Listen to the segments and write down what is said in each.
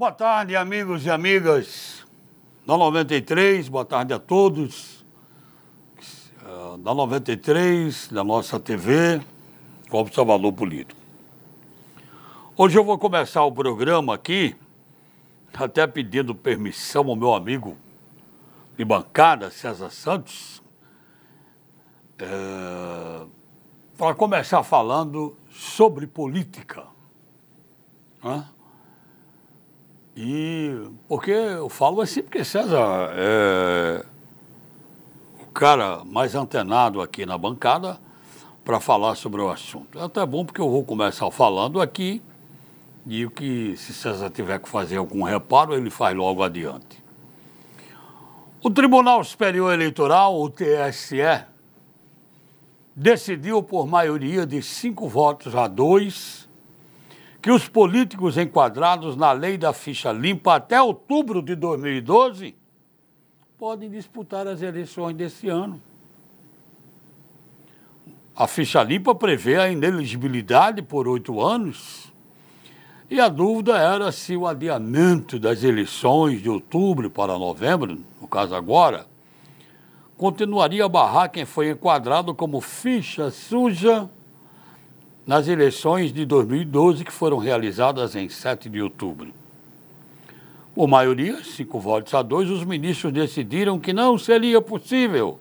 Boa tarde, amigos e amigas da 93, boa tarde a todos eh, da 93, da nossa TV, Observador Político. Hoje eu vou começar o programa aqui, até pedindo permissão ao meu amigo de bancada, César Santos, é, para começar falando sobre política. Né? E porque eu falo assim, porque César é o cara mais antenado aqui na bancada para falar sobre o assunto. É até bom porque eu vou começar falando aqui e o que, se César tiver que fazer algum reparo, ele faz logo adiante. O Tribunal Superior Eleitoral, o TSE, decidiu por maioria de cinco votos a dois que os políticos enquadrados na lei da ficha limpa até outubro de 2012 podem disputar as eleições desse ano. A ficha limpa prevê a ineligibilidade por oito anos. E a dúvida era se o adiamento das eleições de outubro para novembro, no caso agora, continuaria a barrar quem foi enquadrado como ficha suja nas eleições de 2012 que foram realizadas em 7 de outubro. Por maioria, cinco votos a dois, os ministros decidiram que não seria possível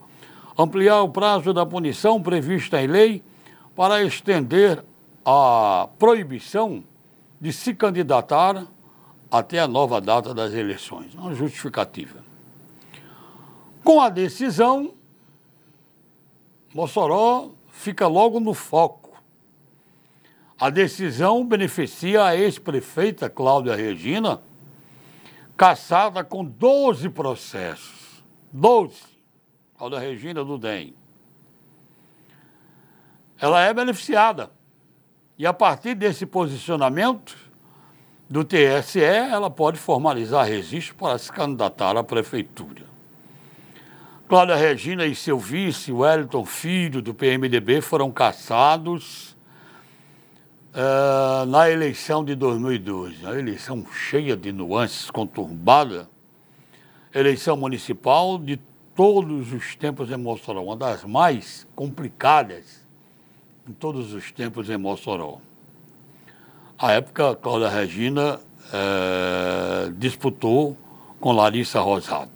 ampliar o prazo da punição prevista em lei para estender a proibição de se candidatar até a nova data das eleições. Uma justificativa. Com a decisão, Mossoró fica logo no foco a decisão beneficia a ex-prefeita Cláudia Regina, caçada com 12 processos. 12. Cláudia Regina do DEM. Ela é beneficiada. E a partir desse posicionamento do TSE, ela pode formalizar registro para se candidatar à prefeitura. Cláudia Regina e seu vice, Wellington Filho, do PMDB, foram caçados uh, na eleição de 2012, a eleição cheia de nuances, conturbada, eleição municipal de todos os tempos em Mossoró, uma das mais complicadas em todos os tempos em Mossoró. A época, Cláudia Regina uh, disputou com Larissa Rosado.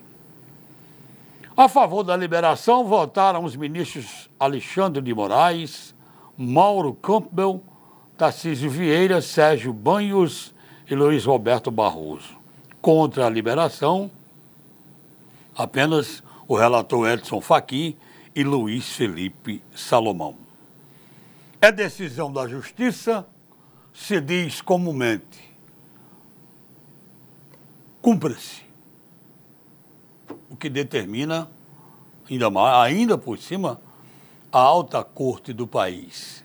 A favor da liberação votaram os ministros Alexandre de Moraes, Mauro Campbell Tarcísio Vieira, Sérgio Banhos e Luiz Roberto Barroso. Contra a liberação, apenas o relator Edson Fachin e Luiz Felipe Salomão. É decisão da Justiça, se diz comumente. Cumpra-se. O que determina, ainda, mais, ainda por cima, a alta corte do país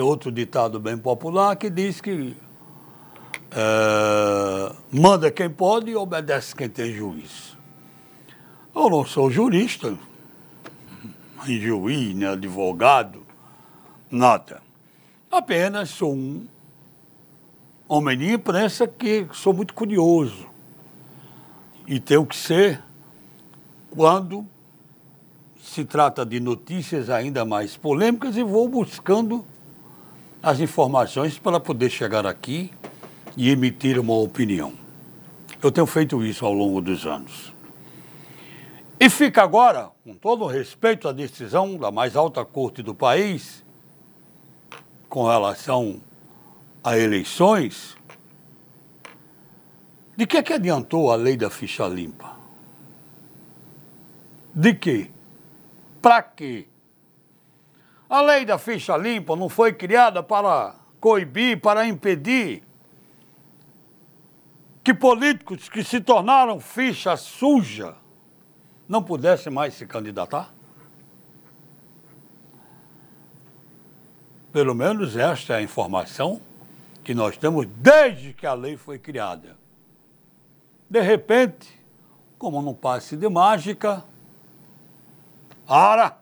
outro ditado bem popular que diz que é, manda quem pode e obedece quem tem juízo. Eu não sou jurista, nem juiz, nem advogado, nada. Apenas sou um homem de imprensa que sou muito curioso. E tenho que ser quando se trata de notícias ainda mais polêmicas e vou buscando as informações para poder chegar aqui e emitir uma opinião. Eu tenho feito isso ao longo dos anos. E fica agora, com todo respeito à decisão da mais alta corte do país, com relação a eleições, de que é que adiantou a lei da ficha limpa? De quê? Para quê? A lei da ficha limpa não foi criada para coibir, para impedir que políticos que se tornaram ficha suja não pudessem mais se candidatar? Pelo menos esta é a informação que nós temos desde que a lei foi criada. De repente, como num passe de mágica, ara,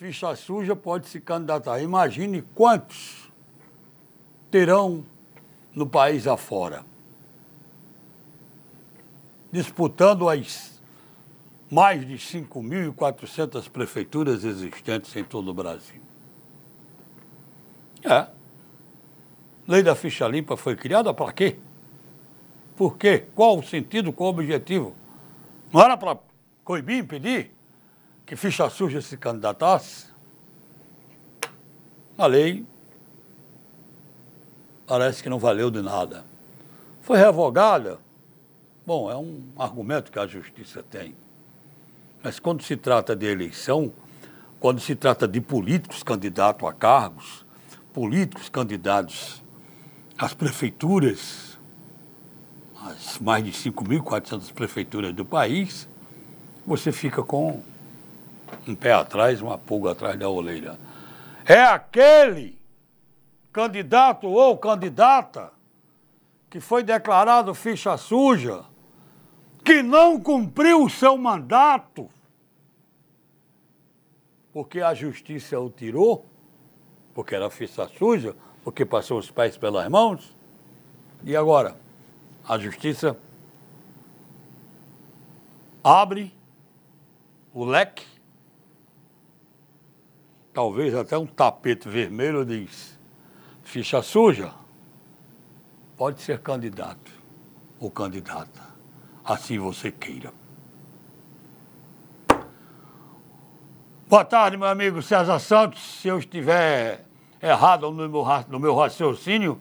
ficha suja pode se candidatar. Imagine quantos terão no país afora. disputando as mais de 5.400 prefeituras existentes em todo o Brasil. É. Lei da ficha limpa foi criada para quê? Por quê? Qual o sentido, qual o objetivo? Não era para coibir, impedir que ficha suja se candidatasse? A lei parece que não valeu de nada. Foi revogada. Bom, é um argumento que a justiça tem. Mas quando se trata de eleição, quando se trata de políticos candidatos a cargos, políticos candidatos às prefeituras, as mais de 5.400 prefeituras do país, você fica com um pé atrás, uma pulga atrás da orelha. É aquele candidato ou candidata que foi declarado ficha suja, que não cumpriu o seu mandato, porque a justiça o tirou, porque era ficha suja, porque passou os pés pelas mãos, e agora a justiça abre o leque, talvez até um tapete vermelho diz ficha suja, pode ser candidato ou candidata, assim você queira. Boa tarde, meu amigo César Santos. Se eu estiver errado no meu, no meu raciocínio,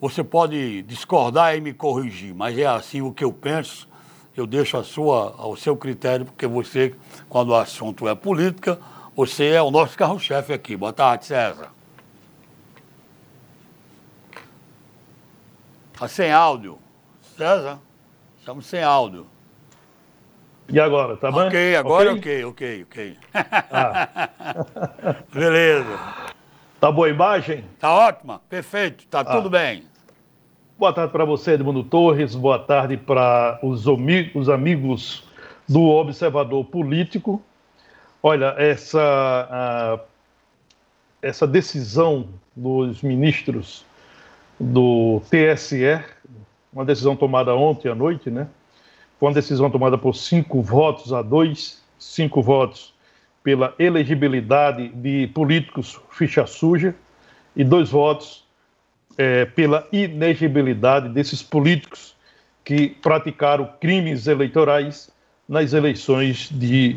você pode discordar e me corrigir, mas é assim o que eu penso. Eu deixo a sua, ao seu critério, porque você, quando o assunto é política, você é o nosso carro-chefe aqui. Boa tarde, César. Está sem áudio. César, estamos sem áudio. E agora, tá bom? Ok, agora ok, ok, ok. Ah. Beleza. Tá boa a imagem? Tá ótima, perfeito, tá ah. tudo bem. Boa tarde para você, Edmundo Torres. Boa tarde para os, os amigos do Observador Político. Olha, essa, essa decisão dos ministros do TSE, uma decisão tomada ontem à noite, né? Foi uma decisão tomada por cinco votos a dois, cinco votos pela elegibilidade de políticos ficha suja e dois votos é, pela inegibilidade desses políticos que praticaram crimes eleitorais nas eleições de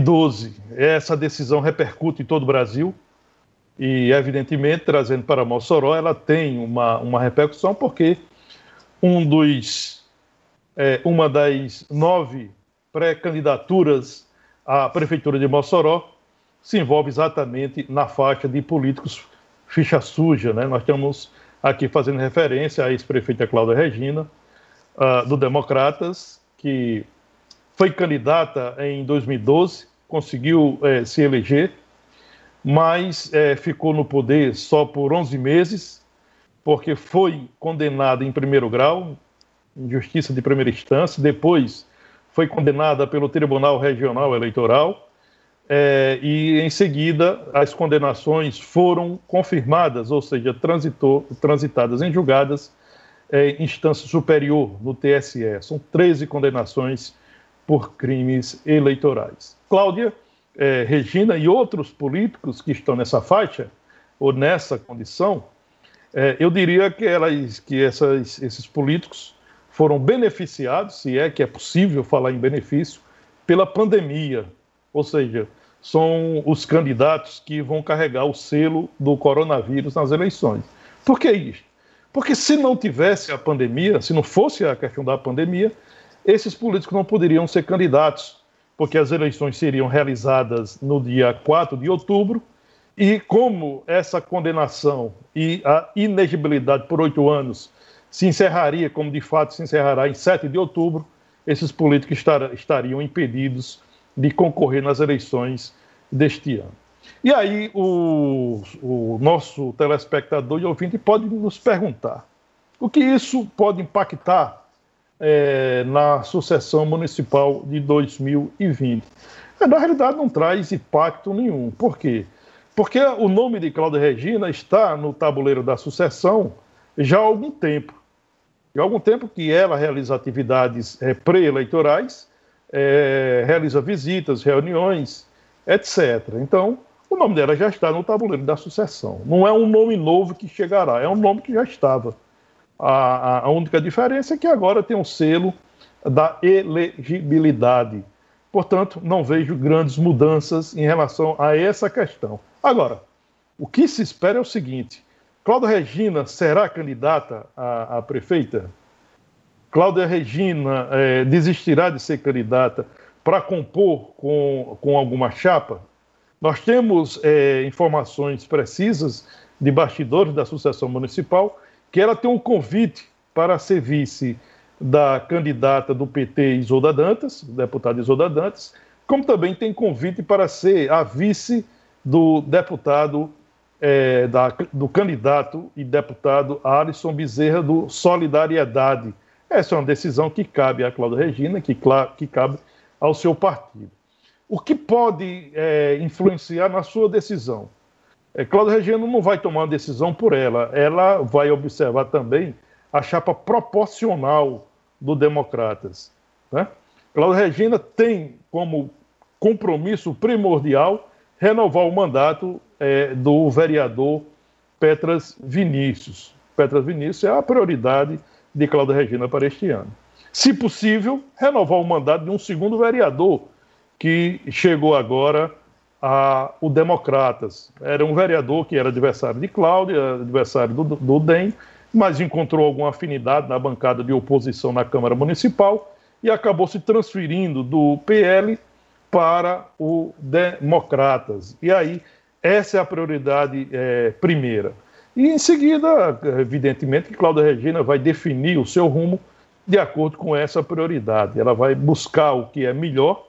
2012. Essa decisão repercute em todo o Brasil e, evidentemente, trazendo para Mossoró, ela tem uma, uma repercussão, porque um dos, é, uma das nove pré-candidaturas à Prefeitura de Mossoró se envolve exatamente na faixa de políticos ficha suja. Né? Nós estamos aqui fazendo referência à ex-prefeita Cláudia Regina, uh, do Democratas, que foi candidata em 2012, conseguiu uh, se eleger mas é, ficou no poder só por 11 meses, porque foi condenada em primeiro grau, em justiça de primeira instância, depois foi condenada pelo Tribunal Regional Eleitoral, é, e em seguida as condenações foram confirmadas, ou seja, transitou, transitadas em julgadas é, em instância superior no TSE. São 13 condenações por crimes eleitorais. Cláudia é, Regina e outros políticos que estão nessa faixa ou nessa condição, é, eu diria que, elas, que essas, esses políticos foram beneficiados, se é que é possível falar em benefício, pela pandemia. Ou seja, são os candidatos que vão carregar o selo do coronavírus nas eleições. Por que isso? Porque se não tivesse a pandemia, se não fosse a questão da pandemia, esses políticos não poderiam ser candidatos porque as eleições seriam realizadas no dia 4 de outubro, e como essa condenação e a inegibilidade por oito anos se encerraria, como de fato se encerrará em 7 de outubro, esses políticos estar, estariam impedidos de concorrer nas eleições deste ano. E aí o, o nosso telespectador e ouvinte pode nos perguntar o que isso pode impactar é, na sucessão municipal de 2020. Na realidade, não traz impacto nenhum. Por quê? Porque o nome de Cláudia Regina está no tabuleiro da sucessão já há algum tempo. de algum tempo que ela realiza atividades é, pré-eleitorais, é, realiza visitas, reuniões, etc. Então, o nome dela já está no tabuleiro da sucessão. Não é um nome novo que chegará, é um nome que já estava. A, a única diferença é que agora tem um selo da elegibilidade. Portanto, não vejo grandes mudanças em relação a essa questão. Agora, o que se espera é o seguinte: Cláudia Regina será candidata a prefeita? Cláudia Regina é, desistirá de ser candidata para compor com, com alguma chapa? Nós temos é, informações precisas de bastidores da Associação Municipal que ela tem um convite para ser vice da candidata do PT Isolda Dantas, deputada Isolda Dantas, como também tem convite para ser a vice do deputado, é, da, do candidato e deputado Alisson Bezerra do Solidariedade. Essa é uma decisão que cabe à Cláudia Regina, que, que cabe ao seu partido. O que pode é, influenciar na sua decisão? É, Cláudia Regina não vai tomar uma decisão por ela, ela vai observar também a chapa proporcional do Democratas. Né? Cláudia Regina tem como compromisso primordial renovar o mandato é, do vereador Petras Vinícius. Petras Vinícius é a prioridade de Cláudia Regina para este ano. Se possível, renovar o mandato de um segundo vereador que chegou agora a o Democratas. Era um vereador que era adversário de Cláudia, adversário do, do DEM, mas encontrou alguma afinidade na bancada de oposição na Câmara Municipal e acabou se transferindo do PL para o Democratas. E aí, essa é a prioridade é, primeira. E em seguida, evidentemente, que Cláudia Regina vai definir o seu rumo de acordo com essa prioridade. Ela vai buscar o que é melhor,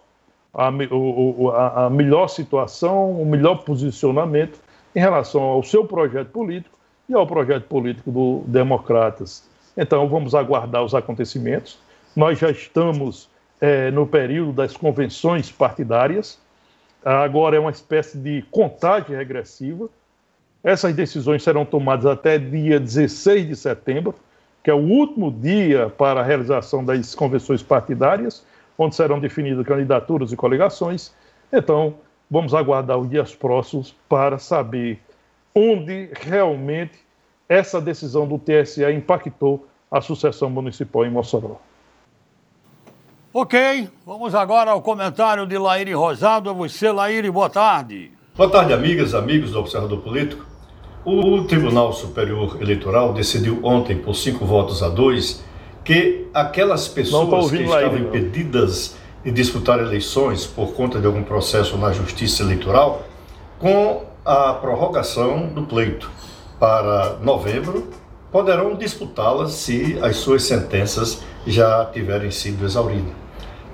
a, o, a, a melhor situação, o melhor posicionamento em relação ao seu projeto político e ao projeto político do Democratas. Então, vamos aguardar os acontecimentos. Nós já estamos é, no período das convenções partidárias. Agora é uma espécie de contagem regressiva. Essas decisões serão tomadas até dia 16 de setembro, que é o último dia para a realização das convenções partidárias, onde serão definidas candidaturas e coligações. Então, vamos aguardar os dias próximos para saber onde realmente essa decisão do TSE impactou a sucessão municipal em Mossoró. Ok, vamos agora ao comentário de Laíre Rosado. Você, Laíre, boa tarde. Boa tarde, amigas, amigos do Observador Político. O Tribunal Superior Eleitoral decidiu ontem, por cinco votos a dois, que aquelas pessoas que estavam impedidas de disputar eleições por conta de algum processo na Justiça Eleitoral, com a prorrogação do pleito para novembro, poderão disputá-las se as suas sentenças já tiverem sido exauridas.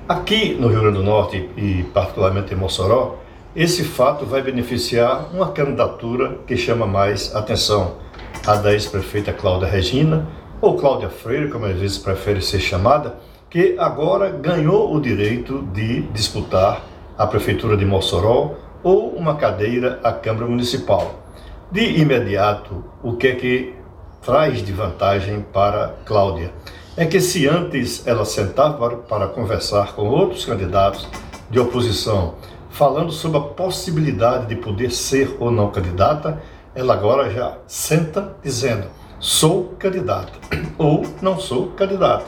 Aqui no Rio Grande do Norte e particularmente em Mossoró, esse fato vai beneficiar uma candidatura que chama mais atenção, a da ex-prefeita Cláudia Regina, ou Cláudia Freire, como às vezes prefere ser chamada, que agora ganhou o direito de disputar a prefeitura de Mossoró ou uma cadeira à Câmara Municipal. De imediato, o que é que traz de vantagem para Cláudia? É que se antes ela sentava para, conversar com outros candidatos de oposição, falando sobre a possibilidade de poder ser ou não candidata, ela agora já senta dizendo: sou candidata ou não sou candidata,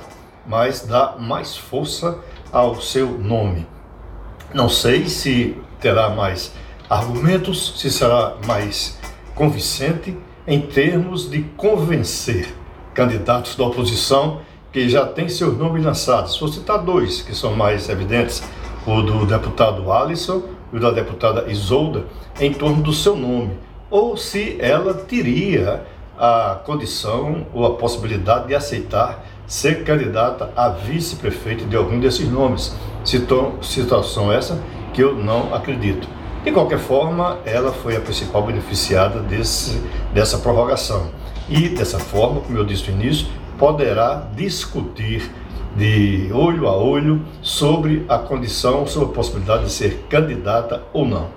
mas dá mais força ao seu nome. Não sei se terá mais argumentos, se será mais convincente em termos de convencer candidatos da oposição que já têm seus nomes lançados. Vou citar dois que são mais evidentes: o do deputado Alisson e o da deputada Isolda, em torno do seu nome, ou se ela teria a condição ou a possibilidade de aceitar ser candidata a vice-prefeito de algum desses nomes. Situação essa que eu não acredito. De qualquer forma, ela foi a principal beneficiada desse, dessa prorrogação. E, dessa forma, como eu disse no início, poderá discutir de olho a olho sobre a condição, sobre a possibilidade de ser candidata ou não.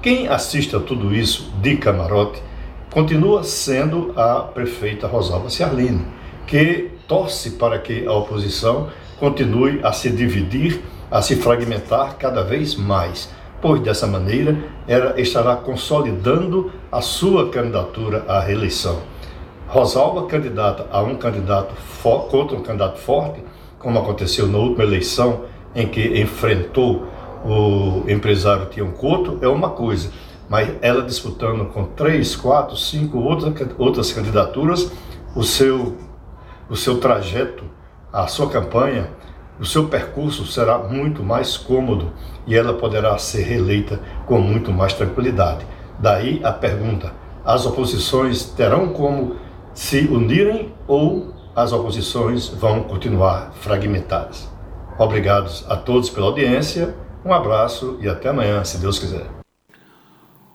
Quem assiste a tudo isso de camarote continua sendo a prefeita Rosalba Ciarlini, que torce para que a oposição continue a se dividir, a se fragmentar cada vez mais, pois dessa maneira ela estará consolidando a sua candidatura à reeleição. Rosalba, candidata a um candidato contra um candidato forte, como aconteceu na última eleição em que enfrentou o empresário Tião Couto, é uma coisa, mas ela disputando com três, quatro, cinco outras, outras candidaturas, o seu, o seu trajeto, a sua campanha, o seu percurso será muito mais cômodo e ela poderá ser reeleita com muito mais tranquilidade. Daí a pergunta: as oposições terão como se unirem ou as oposições vão continuar fragmentadas? Obrigados a todos pela audiência, um abraço e até amanhã, se Deus quiser.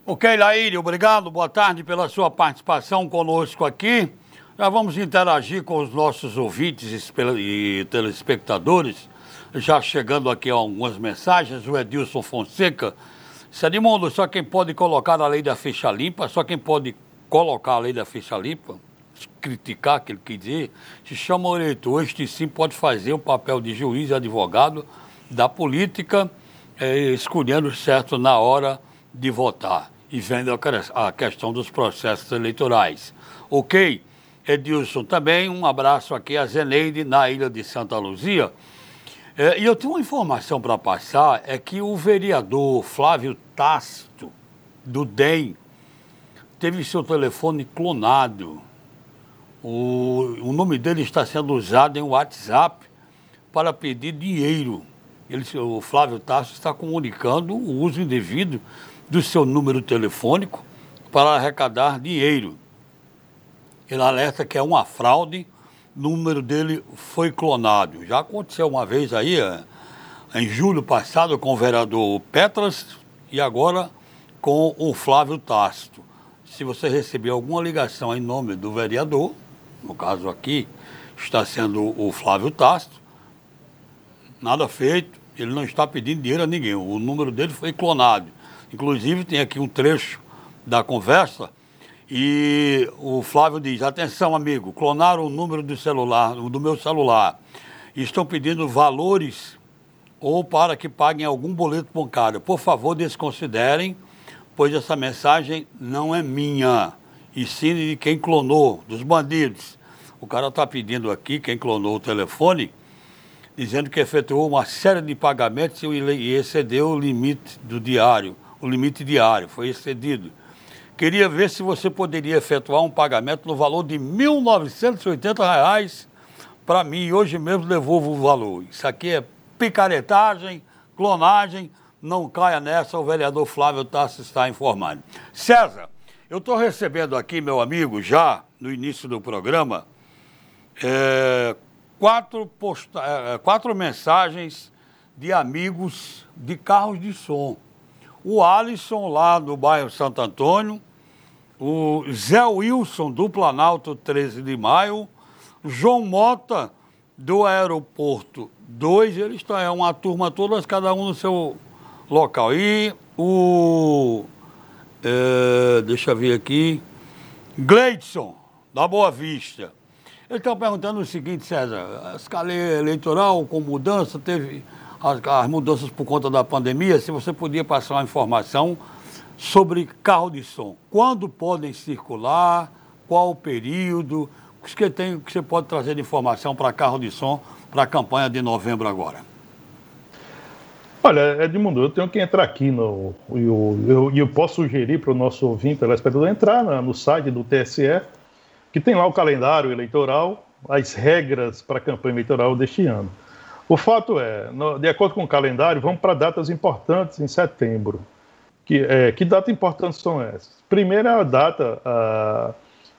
Ok, Laíri, obrigado, boa tarde pela sua participação conosco aqui. Já vamos interagir com os nossos ouvintes e telespectadores. Já chegando aqui algumas mensagens, o Edilson Fonseca. Edmundo, só quem pode colocar a lei da ficha limpa, só quem pode colocar a lei da ficha limpa, criticar, que ele quer dizer, se chama o eleitor. Este sim pode fazer o papel de juiz e advogado da política, é, escolhendo certo na hora de votar e vendo a questão dos processos eleitorais. Ok? Edilson também, um abraço aqui a Zeneide, na ilha de Santa Luzia. É, e eu tenho uma informação para passar, é que o vereador Flávio Tácito, do DEM, teve seu telefone clonado. O, o nome dele está sendo usado em WhatsApp para pedir dinheiro. Ele, o Flávio Tácito está comunicando o uso indevido do seu número telefônico para arrecadar dinheiro. Ele alerta que é uma fraude, o número dele foi clonado. Já aconteceu uma vez aí, é, em julho passado, com o vereador Petras e agora com o Flávio Tácito. Se você receber alguma ligação em nome do vereador, no caso aqui está sendo o Flávio Tácito, nada feito, ele não está pedindo dinheiro a ninguém, o número dele foi clonado. Inclusive, tem aqui um trecho da conversa e o Flávio diz: atenção, amigo, clonaram o número do celular, do meu celular. E estão pedindo valores ou para que paguem algum boleto bancário. Por favor, desconsiderem, pois essa mensagem não é minha, e sim de quem clonou, dos bandidos. O cara está pedindo aqui, quem clonou o telefone, dizendo que efetuou uma série de pagamentos e excedeu o limite do diário o limite diário, foi excedido. Queria ver se você poderia efetuar um pagamento no valor de R$ 1.980 para mim e hoje mesmo devolvo o valor. Isso aqui é picaretagem, clonagem, não caia nessa, o vereador Flávio Tassi está informando. César, eu estou recebendo aqui, meu amigo, já no início do programa, é, quatro, posta é, quatro mensagens de amigos de carros de som o Alisson, lá do bairro Santo Antônio, o Zé Wilson, do Planalto 13 de Maio, João Mota, do Aeroporto 2, eles estão, é uma turma toda, cada um no seu local. E o. É, deixa eu ver aqui. Gleidson, da Boa Vista. Ele está perguntando o seguinte, César: a escala eleitoral com mudança teve as, as mudanças por conta da pandemia, se você podia passar uma informação sobre carro de som. Quando podem circular, qual o período, o que, tem, que você pode trazer de informação para carro de som para a campanha de novembro agora? Olha, Edmundo, eu tenho que entrar aqui no. E eu, eu, eu, posso sugerir para o nosso ouvinte, telespectador, entrar no site do TSE, que tem lá o calendário eleitoral, as regras para a campanha eleitoral deste ano. O fato é, de acordo com o calendário, vamos para datas importantes em setembro. Que, é, que são essas? Primeira é a data ah,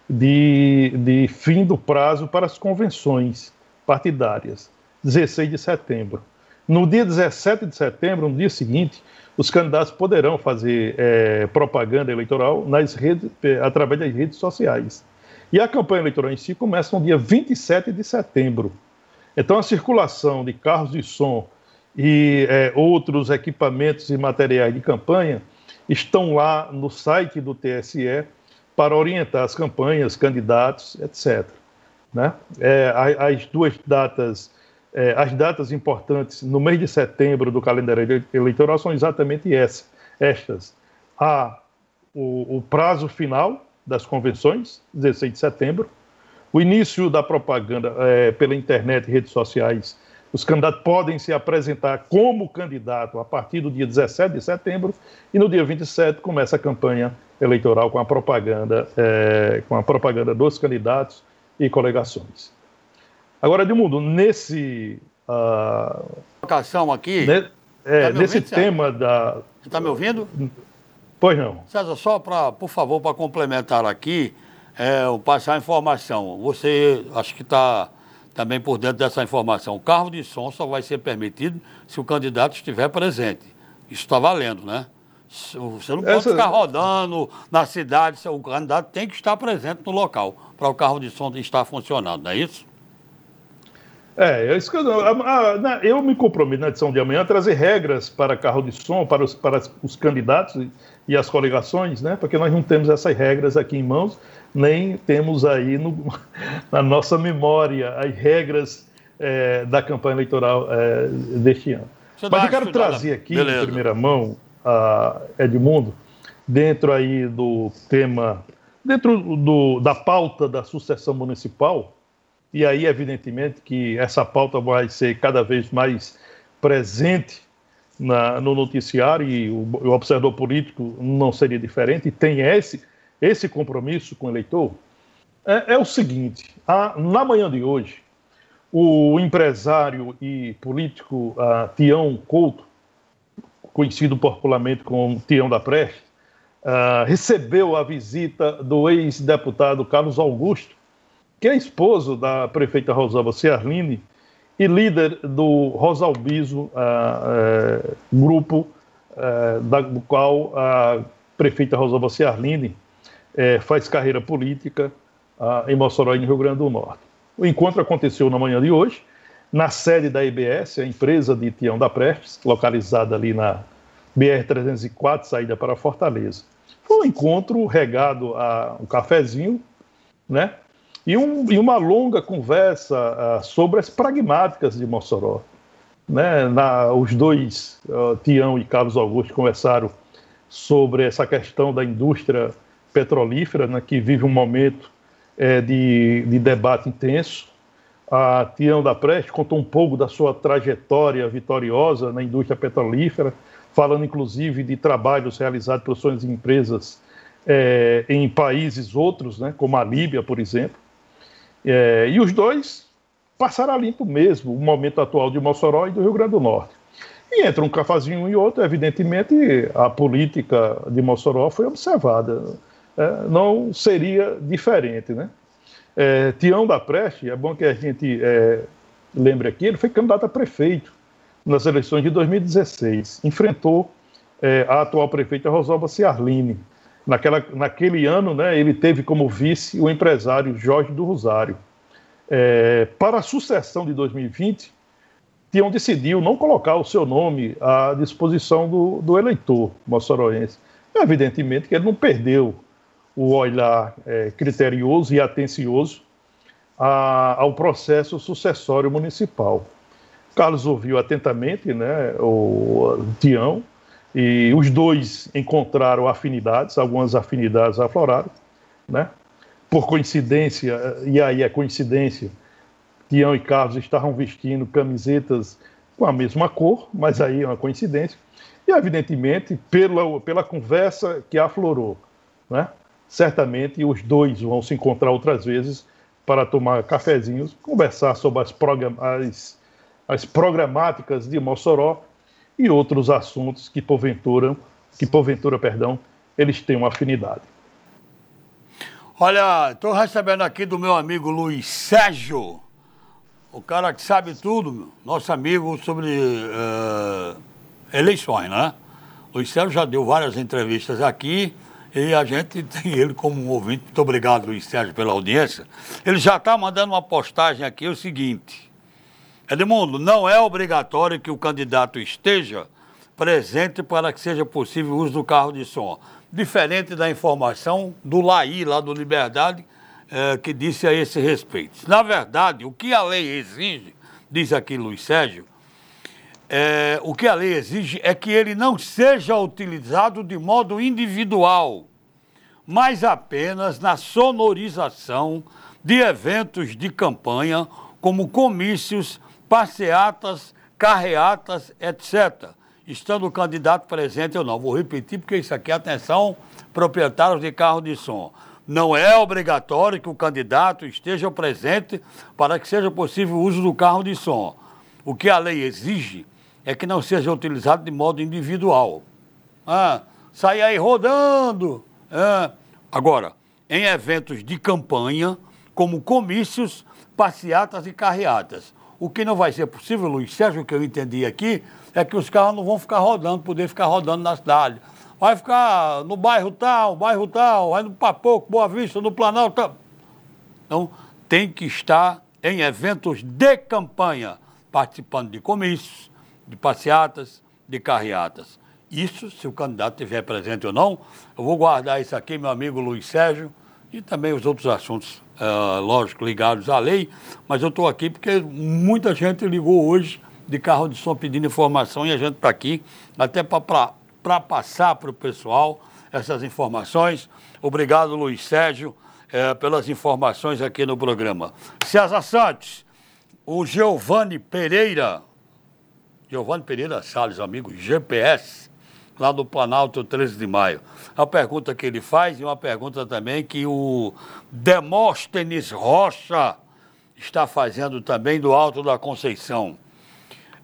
de, de fim do prazo para as convenções partidárias, 16 de setembro. No dia 17 de setembro, no dia seguinte, os candidatos poderão fazer é, propaganda eleitoral nas redes, é, através das redes sociais. E a campanha eleitoral em si começa no dia 27 de setembro. Então, a circulação de carros de som e é, outros equipamentos e materiais de campanha estão lá no site do TSE para orientar as campanhas, candidatos, etc. Né? É, as duas datas, é, as datas importantes no mês de setembro do calendário eleitoral são exatamente essa, estas. Há o, o prazo final das convenções, 16 de setembro, o início da propaganda é, pela internet e redes sociais. Os candidatos podem se apresentar como candidato a partir do dia 17 de setembro e no dia 27 começa a campanha eleitoral com a propaganda, é, com a propaganda dos candidatos e coligações. Agora, Edmundo, nesse. Uh, aqui. Ne, é, tá nesse tema César? da. Você está me ouvindo? Pois não. César, só para, por favor, para complementar aqui, é, passar a informação. Você acho que está também por dentro dessa informação. O carro de som só vai ser permitido se o candidato estiver presente. Isso está valendo, né? Você não pode Essa... ficar rodando na cidade, o candidato tem que estar presente no local para o carro de som estar funcionando, não é isso? É, é isso que eu, eu me comprometo na edição de amanhã a trazer regras para carro de som, para os, para os candidatos e as coligações, né? Porque nós não temos essas regras aqui em mãos, nem temos aí no, na nossa memória as regras é, da campanha eleitoral é, deste ano. Você Mas eu quero trazer aqui, Beleza. em primeira mão, a Edmundo, dentro aí do tema, dentro do, da pauta da sucessão municipal, e aí, evidentemente, que essa pauta vai ser cada vez mais presente na, no noticiário e o, o, observador político não seria diferente, tem esse, esse compromisso com o eleitor. É, é o seguinte: a, na manhã de hoje, o empresário e político uh, Tião Couto, conhecido popularmente como Tião da Preste, uh, recebeu a visita do ex-deputado Carlos Augusto, que é esposo da prefeita Rosalba Ciarline e líder do Rosalbiso, uh, uh, grupo uh, da, do qual a prefeita Rosalba Ciarline faz carreira política em Mossoró e no Rio Grande do Norte. O encontro aconteceu na manhã de hoje, na sede da IBS, a empresa de Tião da Prestes, localizada ali na BR-304, saída para Fortaleza. Foi um encontro regado a um cafezinho, né? E, um, e uma longa conversa uh, sobre as pragmáticas de Mossoró. Né? Na, os dois, uh, Tião e Carlos Augusto, conversaram sobre essa questão da indústria petrolífera, né, que vive um momento é, de, de, debate intenso. A Tião da Preste contou um pouco da sua trajetória vitoriosa na indústria petrolífera, falando inclusive de trabalhos realizados por suas empresas é, em países outros, né, como a Líbia, por exemplo. É, e os dois passaram a limpo mesmo o momento atual de Mossoró e do Rio Grande do Norte. E entre um cafazinho e outro, evidentemente, a política de Mossoró foi observada. É, não seria diferente, né? É, Tião da Preste, é bom que a gente é, lembre aqui, ele foi candidato a prefeito nas eleições de 2016. Enfrentou é, a atual prefeita Rosalba Ciarline. Naquela, naquele ano, né, ele teve como vice o empresário Jorge do Rosário. É, para a sucessão de 2020, Tião decidiu não colocar o seu nome à disposição do, do eleitor moçoroense. Evidentemente que ele não perdeu o olhar é, criterioso e atencioso a, ao processo sucessório municipal. Carlos ouviu atentamente né, o Tião, e os dois encontraram afinidades, algumas afinidades afloraram, né? Por coincidência, e aí é coincidência, Tião e Carlos estavam vestindo camisetas com a mesma cor, mas aí é uma coincidência. E, evidentemente, pela, pela conversa que aflorou, né? certamente os dois vão se encontrar outras vezes para tomar cafezinhos, conversar sobre as, program as, as programáticas de Mossoró e outros assuntos que porventura, que porventura, perdão, eles têm uma afinidade. Olha, estou recebendo aqui do meu amigo Luiz Sérgio, o cara que sabe tudo, nosso amigo sobre uh, eleições, né? Luiz Sérgio já deu várias entrevistas aqui e a gente tem ele como um ouvinte. Muito obrigado, Luiz Sérgio, pela audiência. Ele já está mandando uma postagem aqui, é o seguinte. Edmundo, não é obrigatório que o candidato esteja presente para que seja possível o uso do carro de som. Diferente da informação do Laí, lá do Liberdade, é, que disse a esse respeito. Na verdade, o que a lei exige, diz aqui Luiz Sérgio, é, o que a lei exige é que ele não seja utilizado de modo individual, mas apenas na sonorização de eventos de campanha, como comícios, passeatas, carreatas, etc. Estando o candidato presente ou não. Vou repetir porque isso aqui, atenção, proprietários de carro de som. Não é obrigatório que o candidato esteja presente para que seja possível o uso do carro de som. O que a lei exige é que não seja utilizado de modo individual. Ah, sai aí rodando. É. Agora, em eventos de campanha, como comícios, passeatas e carreatas. O que não vai ser possível, Luiz Sérgio, que eu entendi aqui, é que os carros não vão ficar rodando, poder ficar rodando na cidade. Vai ficar no bairro tal, bairro tal, vai no Papoco, Boa Vista, no Planalto. Tal. Então, tem que estar em eventos de campanha, participando de comícios, de passeatas, de carreatas. Isso, se o candidato estiver presente ou não, eu vou guardar isso aqui, meu amigo Luiz Sérgio, e também os outros assuntos, uh, lógico, ligados à lei, mas eu estou aqui porque muita gente ligou hoje de carro de som pedindo informação e a gente está aqui até para passar para o pessoal essas informações. Obrigado, Luiz Sérgio, eh, pelas informações aqui no programa. César Santos, o Giovanni Pereira, Giovanni Pereira Salles, amigo, GPS, lá do Planalto 13 de maio. A pergunta que ele faz e uma pergunta também que o Demóstenes Rocha está fazendo também do Alto da Conceição.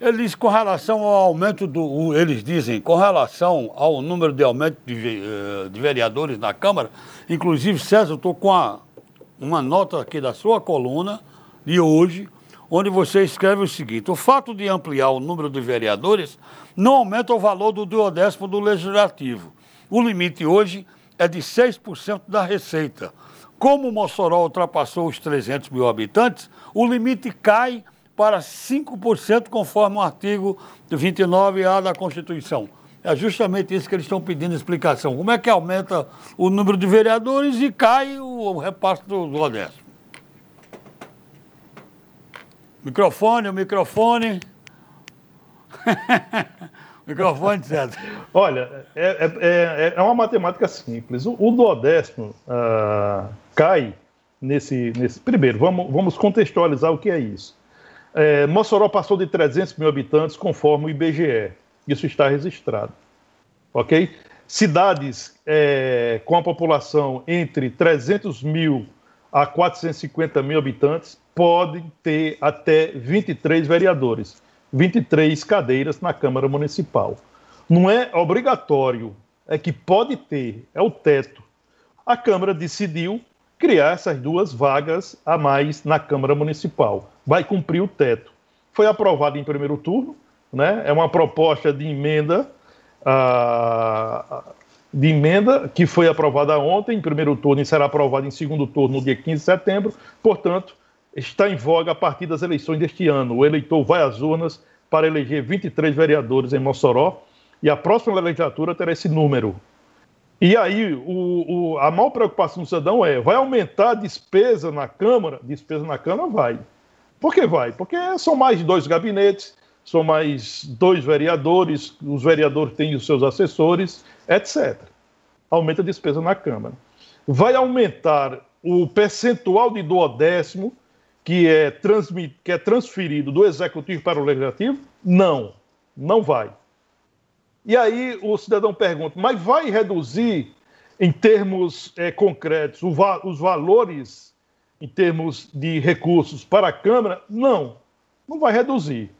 Ele diz com relação ao aumento do. Eles dizem, com relação ao número de aumento de, eh, de vereadores na Câmara, inclusive, César, eu estou com a, uma nota aqui da sua coluna de hoje, onde você escreve o seguinte: o fato de ampliar o número de vereadores não aumenta o valor do duodécimo do legislativo. O limite hoje é de 6% da receita. Como Mossoró ultrapassou os 300 mil habitantes, o limite cai para 5%, conforme o artigo 29A da Constituição. É justamente isso que eles estão pedindo explicação. Como é que aumenta o número de vereadores e cai o repasse do, do Microfone, o microfone. microfone, certo. Olha, é, é, é, é, uma matemática simples. O, o duodécimo uh, cai nesse, nesse. Primeiro, vamos, vamos contextualizar o que é isso. É, Mossoró passou de 300 mil habitantes, conforme o IBGE. Isso está registrado. Ok? Cidades é, com a população entre 300 mil a 450 mil habitantes podem ter até 23 vereadores, 23 cadeiras na Câmara Municipal. Não é obrigatório, é que pode ter, é o teto. A Câmara decidiu criar essas duas vagas a mais na Câmara Municipal. Vai cumprir o teto. Foi aprovado em primeiro turno, né? é uma proposta de emenda uh, de emenda que foi aprovada ontem em primeiro turno e será aprovada em segundo turno no dia 15 de setembro. Portanto, está em voga a partir das eleições deste ano. O eleitor vai às urnas para eleger 23 vereadores em Mossoró e a próxima legislatura terá esse número. E aí, o, o, a maior preocupação do cidadão é: vai aumentar a despesa na Câmara? Despesa na Câmara vai. Por que vai? Porque são mais dois gabinetes, são mais dois vereadores, os vereadores têm os seus assessores, etc. Aumenta a despesa na Câmara. Vai aumentar o percentual de duodécimo que é, transmit, que é transferido do Executivo para o Legislativo? Não, não vai. E aí o cidadão pergunta, mas vai reduzir em termos é, concretos os valores em termos de recursos para a Câmara? Não, não vai reduzir.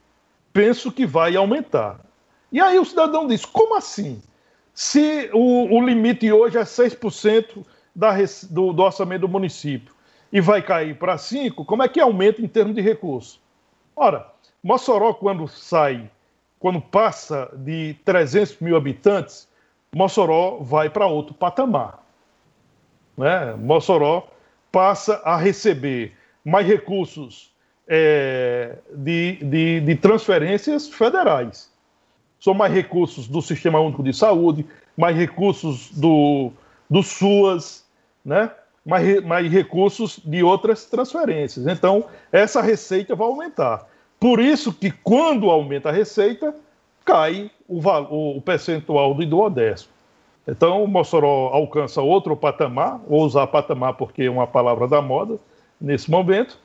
Penso que vai aumentar. E aí o cidadão diz: como assim? Se o, o limite hoje é 6% da, do, do orçamento do município e vai cair para 5%, como é que aumenta em termos de recursos? Ora, Mossoró, quando sai, quando passa de 300 mil habitantes, Mossoró vai para outro patamar. Né? Mossoró passa a receber mais recursos é, de, de, de transferências federais são mais recursos do Sistema Único de Saúde, mais recursos do, do SUAS, né? Mais recursos de outras transferências. Então, essa receita vai aumentar. Por isso que quando aumenta a receita, cai o, o, percentual do duodécimo. Então, o Mossoró alcança outro patamar, vou usar patamar porque é uma palavra da moda nesse momento,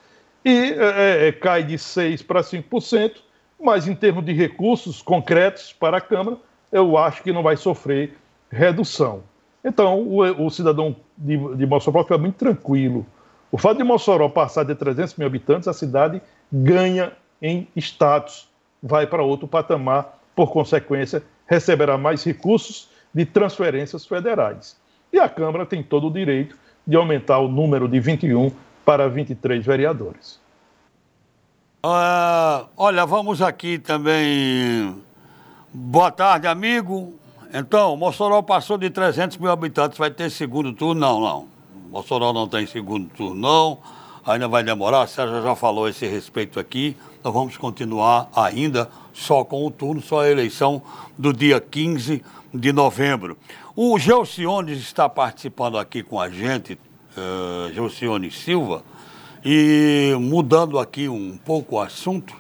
e é, é, é cai de 6% para 5%, mas em termos de recursos concretos para a Câmara, eu acho que não vai sofrer redução. Então, o, o cidadão de, de Mossoró fica muito tranquilo. O fato de Mossoró passar de 300 mil habitantes, a cidade ganha em status, vai para outro patamar, por consequência, receberá mais recursos de transferências federais. E a Câmara tem todo o direito de aumentar o número de 21 para 23 vereadores. Uh, olha, vamos aqui também. Boa tarde, amigo. Então, Mossoró passou de 300 mil habitantes, vai ter segundo turno? Não, não. Mossoró não tem segundo turno, não. Ainda vai demorar, a Sérgio já falou esse respeito aqui. Nós vamos continuar ainda só com o turno, só a eleição do dia 15 de novembro. O Gelcione está participando aqui com a gente, uh, Silva, e mudando aqui um pouco o assunto,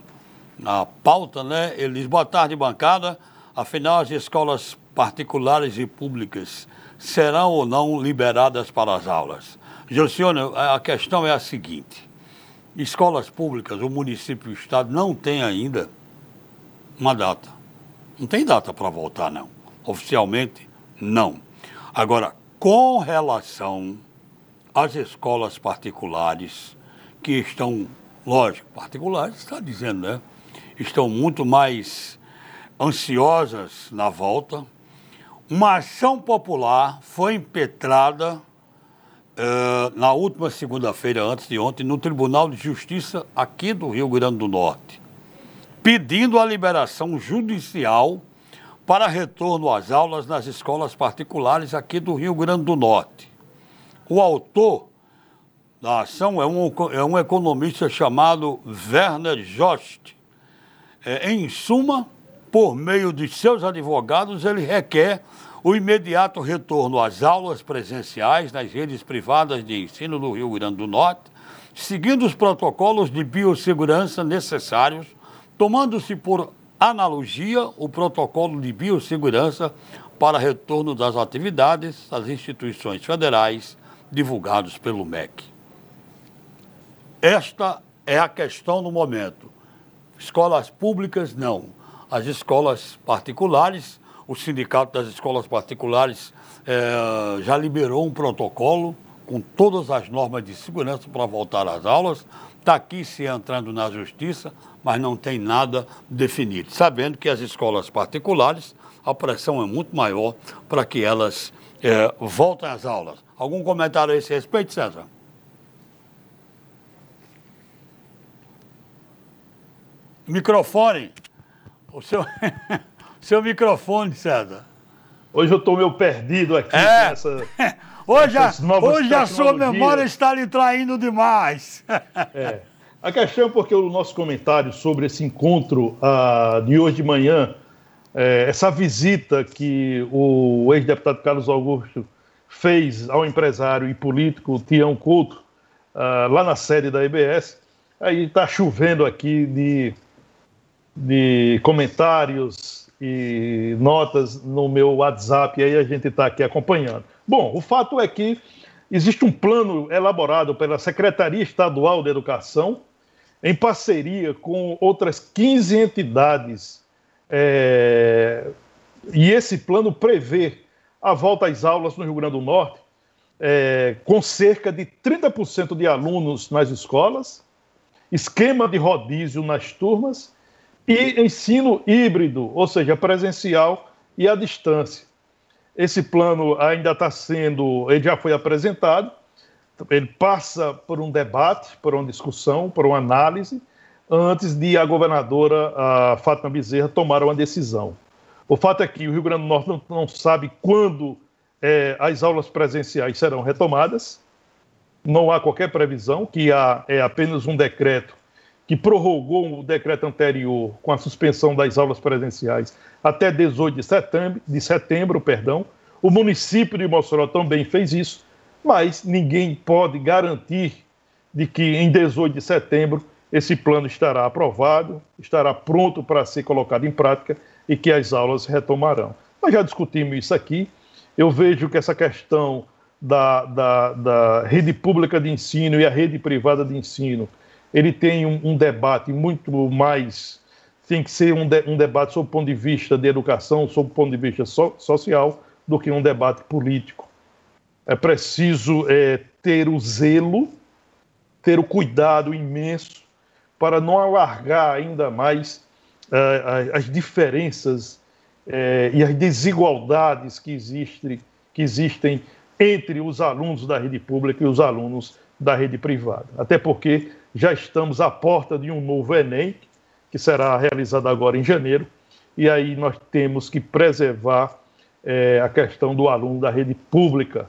a pauta, né? Ele diz, boa tarde, bancada. Afinal, as escolas particulares e públicas serão ou não liberadas para as aulas? Gelcione, a questão é a seguinte. Escolas públicas, o município e o Estado não tem ainda uma data. Não tem data para voltar, não. Oficialmente, não. Agora, com relação às escolas particulares, que estão, lógico, particulares, está dizendo, né? Estão muito mais ansiosas na volta. Uma ação popular foi impetrada uh, na última segunda-feira, antes de ontem, no Tribunal de Justiça aqui do Rio Grande do Norte, pedindo a liberação judicial para retorno às aulas nas escolas particulares aqui do Rio Grande do Norte. O autor da ação é um, é um economista chamado Werner Jost. É, em suma, por meio de seus advogados, ele requer o imediato retorno às aulas presenciais nas redes privadas de ensino do Rio Grande do Norte, seguindo os protocolos de biossegurança necessários, tomando-se por analogia o protocolo de biossegurança para retorno das atividades às instituições federais divulgados pelo MEC. Esta é a questão no momento. Escolas públicas, não. As escolas particulares, o Sindicato das Escolas Particulares é, já liberou um protocolo com todas as normas de segurança para voltar às aulas. Está aqui se entrando na justiça, mas não tem nada definido. Sabendo que as escolas particulares, a pressão é muito maior para que elas é, voltem às aulas. Algum comentário a esse respeito, César? Microfone. O seu, seu microfone, César. Hoje eu estou meio perdido aqui é. nessa. Hoje, a, hoje a sua memória está lhe traindo demais. É. A questão é porque o nosso comentário sobre esse encontro uh, de hoje de manhã, é, essa visita que o ex-deputado Carlos Augusto fez ao empresário e político Tião Couto, uh, lá na sede da EBS, aí está chovendo aqui de de comentários e notas no meu WhatsApp, e aí a gente está aqui acompanhando. Bom, o fato é que existe um plano elaborado pela Secretaria Estadual de Educação, em parceria com outras 15 entidades, é... e esse plano prevê a volta às aulas no Rio Grande do Norte, é... com cerca de 30% de alunos nas escolas, esquema de rodízio nas turmas e ensino híbrido, ou seja, presencial e à distância. Esse plano ainda está sendo, ele já foi apresentado, ele passa por um debate, por uma discussão, por uma análise, antes de a governadora a Fátima Bezerra tomar uma decisão. O fato é que o Rio Grande do Norte não, não sabe quando é, as aulas presenciais serão retomadas, não há qualquer previsão, que há é apenas um decreto que prorrogou o decreto anterior com a suspensão das aulas presenciais até 18 de setembro, de setembro perdão. O município de Mossoró também fez isso, mas ninguém pode garantir de que em 18 de setembro esse plano estará aprovado, estará pronto para ser colocado em prática e que as aulas retomarão. Nós já discutimos isso aqui. Eu vejo que essa questão da, da, da rede pública de ensino e a rede privada de ensino, ele tem um, um debate muito mais. Tem que ser um, de, um, debate sob o ponto de vista de educação, sob o ponto de vista so, social, do que um debate político. É preciso é, ter o zelo, ter o cuidado imenso para não alargar ainda mais uh, as diferenças uh, e as desigualdades que, existe, que existem entre os alunos da rede pública e os alunos da rede privada. Até porque já estamos à porta de um novo Enem, que será realizado agora em janeiro, e aí nós temos que preservar é, a questão do aluno da rede pública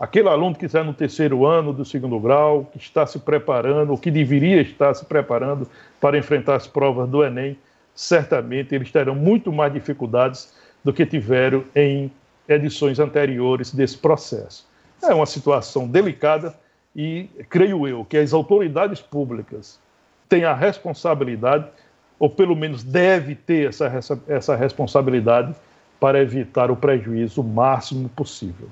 Aquele aluno que está no terceiro ano do segundo grau, que está se preparando, ou que deveria estar se preparando para enfrentar as provas do Enem, certamente eles terão muito mais dificuldades do que tiveram em edições anteriores desse processo. É uma situação delicada e creio eu que as autoridades públicas têm a responsabilidade, ou pelo menos deve ter essa, essa responsabilidade, para evitar o prejuízo máximo possível.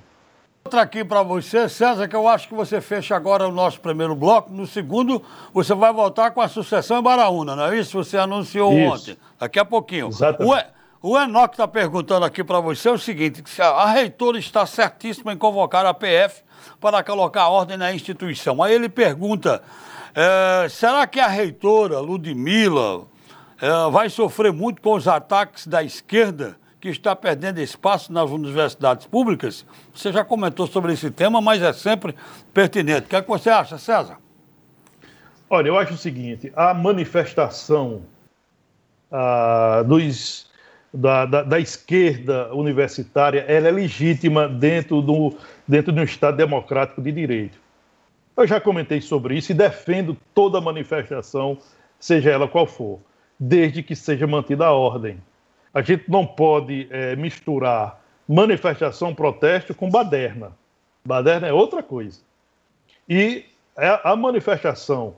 Outra aqui para você, César, que eu acho que você fecha agora o nosso primeiro bloco. No segundo, você vai voltar com a sucessão em Baraúna, não é isso? Você anunciou isso. ontem. Daqui a pouquinho. Exatamente. O, o Enoque está perguntando aqui para você o seguinte: a reitora está certíssima em convocar a PF para colocar ordem na instituição. Aí ele pergunta: é, será que a reitora Ludmilla é, vai sofrer muito com os ataques da esquerda? que está perdendo espaço nas universidades públicas. Você já comentou sobre esse tema, mas é sempre pertinente. O que, é que você acha, César? Olha, eu acho o seguinte: a manifestação ah, dos, da, da, da, esquerda universitária ela é legítima dentro, do, dentro de um Estado democrático de direito. Eu já comentei sobre isso e defendo toda manifestação, seja ela qual for, desde que seja mantida a ordem. A gente não pode é, misturar manifestação, protesto com baderna. Baderna é outra coisa. E a manifestação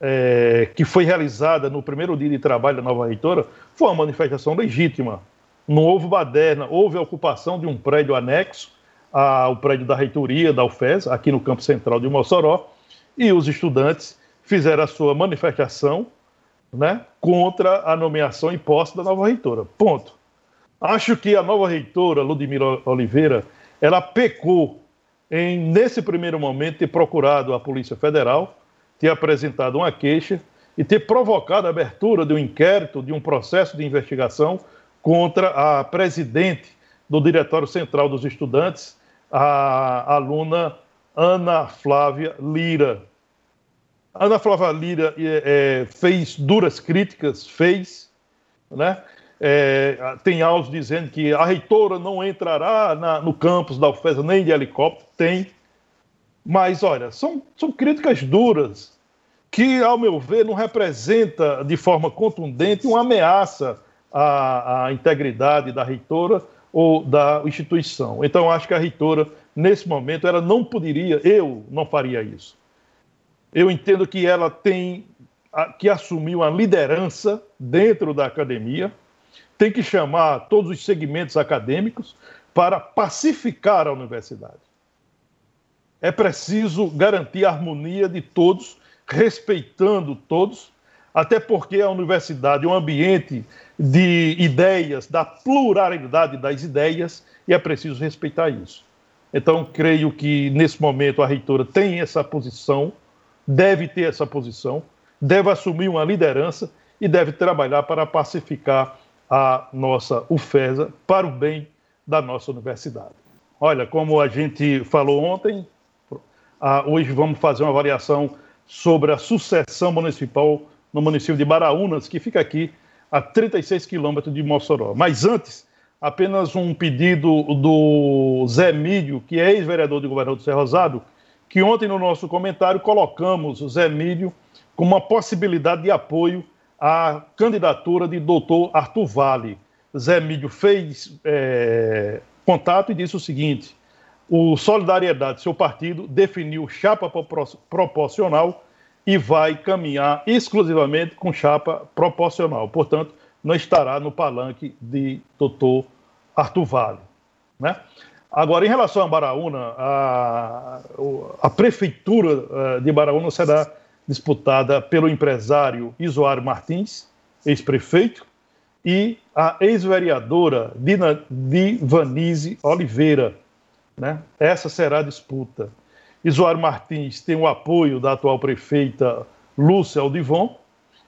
é, que foi realizada no primeiro dia de trabalho da nova reitora foi uma manifestação legítima. Não houve baderna, houve a ocupação de um prédio anexo ao prédio da reitoria da UFES, aqui no campo central de Mossoró, e os estudantes fizeram a sua manifestação né, contra a nomeação e posse da nova reitora. Ponto. Acho que a nova reitora, Ludmila Oliveira, ela pecou em, nesse primeiro momento, ter procurado a Polícia Federal, ter apresentado uma queixa e ter provocado a abertura de um inquérito, de um processo de investigação contra a presidente do Diretório Central dos Estudantes, a aluna Ana Flávia Lira, Ana Flávia Lira é, fez duras críticas, fez, né? É, tem áudios dizendo que a reitora não entrará na, no campus da UFES nem de helicóptero, tem. Mas, olha, são, são críticas duras que, ao meu ver, não representa de forma contundente uma ameaça à, à integridade da reitora ou da instituição. Então, acho que a reitora, nesse momento, ela não poderia, eu não faria isso. Eu entendo que ela tem que assumir uma liderança dentro da academia, tem que chamar todos os segmentos acadêmicos para pacificar a universidade. É preciso garantir a harmonia de todos, respeitando todos, até porque a universidade é um ambiente de ideias, da pluralidade das ideias, e é preciso respeitar isso. Então, creio que nesse momento a reitora tem essa posição deve ter essa posição, deve assumir uma liderança e deve trabalhar para pacificar a nossa UFESA para o bem da nossa universidade. Olha, como a gente falou ontem, hoje vamos fazer uma avaliação sobre a sucessão municipal no município de Baraúnas, que fica aqui a 36 quilômetros de Mossoró. Mas antes, apenas um pedido do Zé Mídio, que é ex-vereador de governador do Cerro Rosado, que ontem no nosso comentário colocamos o Zé Mídio como uma possibilidade de apoio à candidatura de doutor Arthur Vale. Zé Mídio fez é, contato e disse o seguinte: O Solidariedade, seu partido, definiu chapa proporcional e vai caminhar exclusivamente com chapa proporcional. Portanto, não estará no palanque de doutor Arthur Vale. Né? Agora, em relação a Baraúna, a, a prefeitura eh, de Baraúna será disputada pelo empresário Isoário Martins, ex-prefeito, e a ex-vereadora Divanise Oliveira. Né? Essa será a disputa. Isoário Martins tem o apoio da atual prefeita Lúcia Aldivon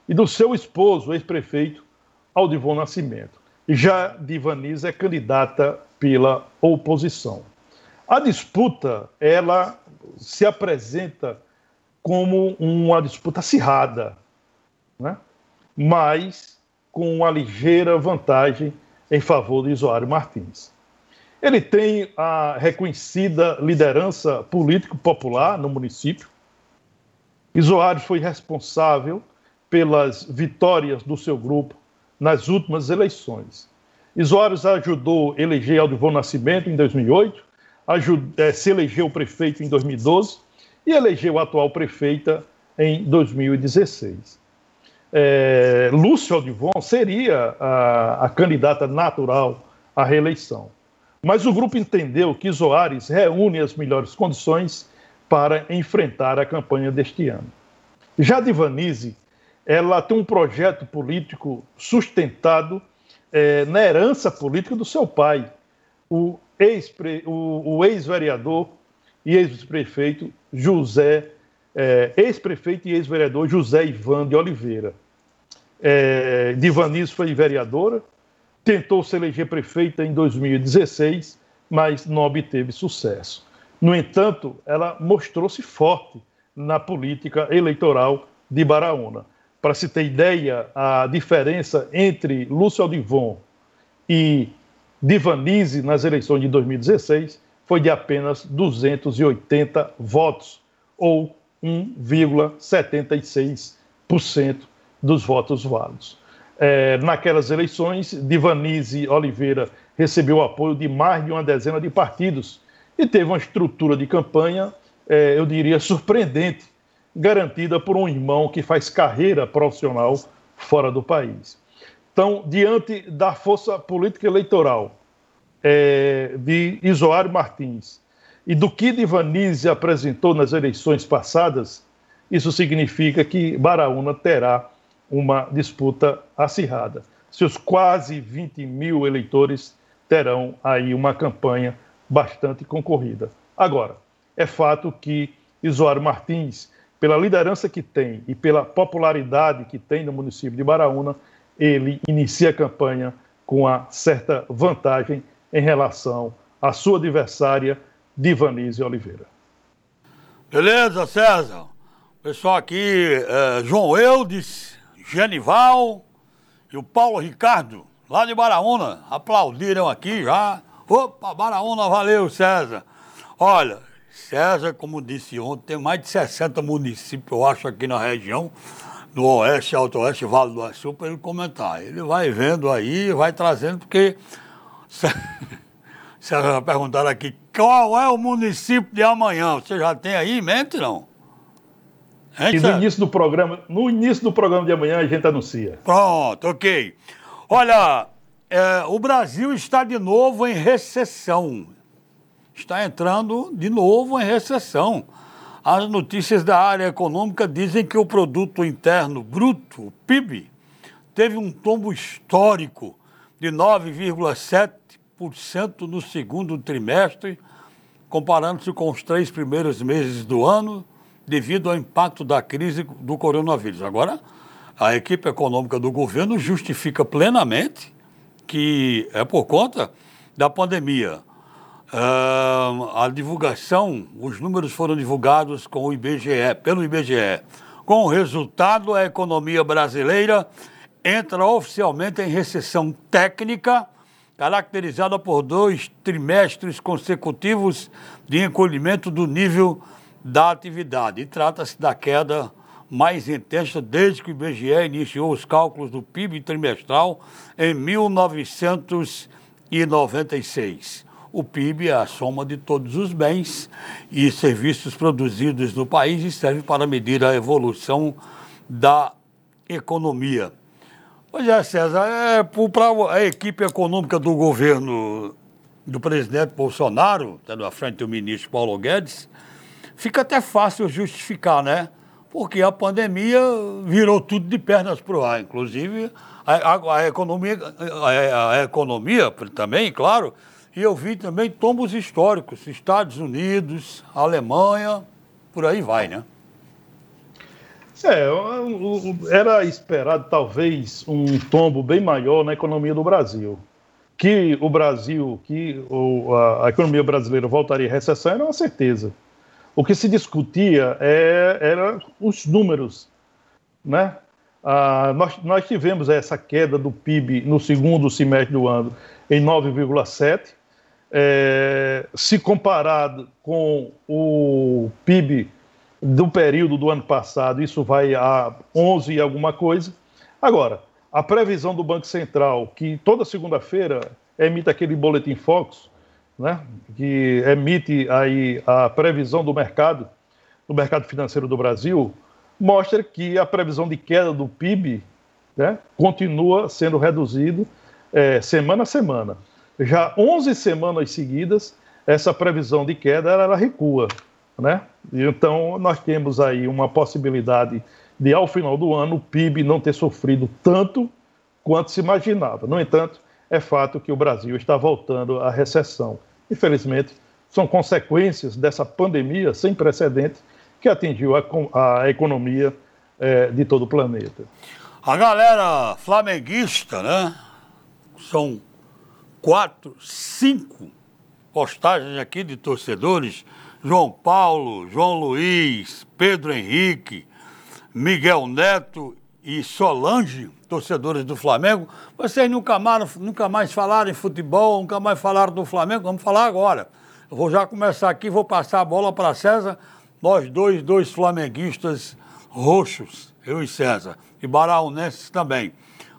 e do seu esposo, ex-prefeito Aldivon Nascimento. Já Divanise é candidata pela oposição. A disputa, ela se apresenta como uma disputa acirrada, né? mas com uma ligeira vantagem em favor de Isoário Martins. Ele tem a reconhecida liderança político-popular no município. Isoário foi responsável pelas vitórias do seu grupo nas últimas eleições. Isoários ajudou a eleger Aldivon Nascimento em 2008, é, se elegeu prefeito em 2012 e elegeu a atual prefeita em 2016. É, Lúcio Aldivon seria a, a, candidata natural à reeleição. Mas o grupo entendeu que Soares reúne as melhores condições para enfrentar a campanha deste ano. Já Divanise, ela tem um projeto político sustentado é, na herança política do seu pai, o ex-vereador e ex-prefeito José, é, ex-prefeito e ex-vereador José Ivan de Oliveira. É, foi vereadora, tentou se eleger prefeita em 2016, mas não obteve sucesso. No entanto, ela mostrou-se forte na política eleitoral de Baraúna. Para se ter ideia, a diferença entre Lúcio Aldivon e Divanise nas eleições de 2016 foi de apenas 280 votos, ou 1,76% dos votos válidos. É, naquelas eleições, Divanise Oliveira recebeu o apoio de mais de uma dezena de partidos e teve uma estrutura de campanha, é, eu diria, surpreendente, garantida por um irmão que faz carreira profissional fora do país. Então, diante da força política eleitoral é, de Isoário Martins e do que Divanise apresentou nas eleições passadas, isso significa que Baraúna terá uma disputa acirrada. Seus quase 20 mil eleitores terão aí uma campanha bastante concorrida. Agora, é fato que Isoário Martins pela liderança que tem e pela popularidade que tem no município de Baraúna, ele inicia a campanha com uma certa vantagem em relação à sua adversária, Divanise Oliveira. Beleza, César. Pessoal aqui, é, João Eudes, Genival e o Paulo Ricardo, lá de Baraúna, aplaudiram aqui já. Opa, Baraúna, valeu, César. Olha, César, como disse ontem, tem mais de 60 municípios, eu acho, aqui na região, no Oeste, Alto Oeste, Vale do Açu, para ele comentar. Ele vai vendo aí, vai trazendo, porque César vai perguntar aqui, qual é o município de amanhã? Você já tem aí em mente, não? Hein, e no início do programa, no início do programa de amanhã a gente anuncia. Pronto, ok. Olha, é, o Brasil está de novo em recessão está entrando de novo em recessão. As notícias da área econômica dizem que o produto interno bruto, o PIB, teve um tombo histórico de 9,7% no segundo trimestre, comparando-se com os três primeiros meses do ano, devido ao impacto da crise do coronavírus. Agora, a equipe econômica do governo justifica plenamente que é por conta da pandemia. Uh, a divulgação, os números foram divulgados com o IBGE, pelo IBGE. Com o resultado, a economia brasileira entra oficialmente em recessão técnica, caracterizada por dois trimestres consecutivos de encolhimento do nível da atividade. E trata-se da queda mais intensa desde que o IBGE iniciou os cálculos do PIB trimestral em 1996. o PIB é a soma de todos os bens e serviços produzidos no país e serve para medir a evolução da economia. Pois é, César, é, para a equipe econômica do governo do presidente Bolsonaro, tendo à frente o ministro Paulo Guedes, fica até fácil justificar, né? Porque a pandemia virou tudo de pernas para o ar, inclusive a, a, a economia, a, a, economia também, claro, e eu vi também tombos históricos, Estados Unidos, Alemanha, por aí vai, né? É, era esperado talvez um tombo bem maior na economia do Brasil. Que o Brasil, que a, economia brasileira voltaria à recessão era uma certeza. O que se discutia é, era os números, né? Ah, nós, nós tivemos essa queda do PIB no segundo semestre do ano em 9,7. É, se comparado com o PIB do período do ano passado, isso vai a 11 e alguma coisa. Agora, a previsão do Banco Central, que toda segunda-feira emite aquele boletim Fox, né, que emite aí a previsão do mercado, do mercado financeiro do Brasil, mostra que a previsão de queda do PIB né, continua sendo reduzido é, semana a semana. Já 11 semanas seguidas, essa previsão de queda ela recua. Né? Então, nós temos aí uma possibilidade de, ao final do ano, o PIB não ter sofrido tanto quanto se imaginava. No entanto, é fato que o Brasil está voltando à recessão. Infelizmente, são consequências dessa pandemia sem precedentes que atingiu a, a economia é, de todo o planeta. A galera flamenguista, né? São quatro, cinco postagens aqui de torcedores João Paulo, João Luiz, Pedro Henrique, Miguel Neto e Solange, torcedores do Flamengo, vocês nunca mais, nunca mais falaram em futebol, nunca mais falaram do Flamengo, vamos falar agora. Eu vou já começar aqui, vou passar a bola para César, nós dois, dois flamenguistas roxos, eu e César, e baraunenses também.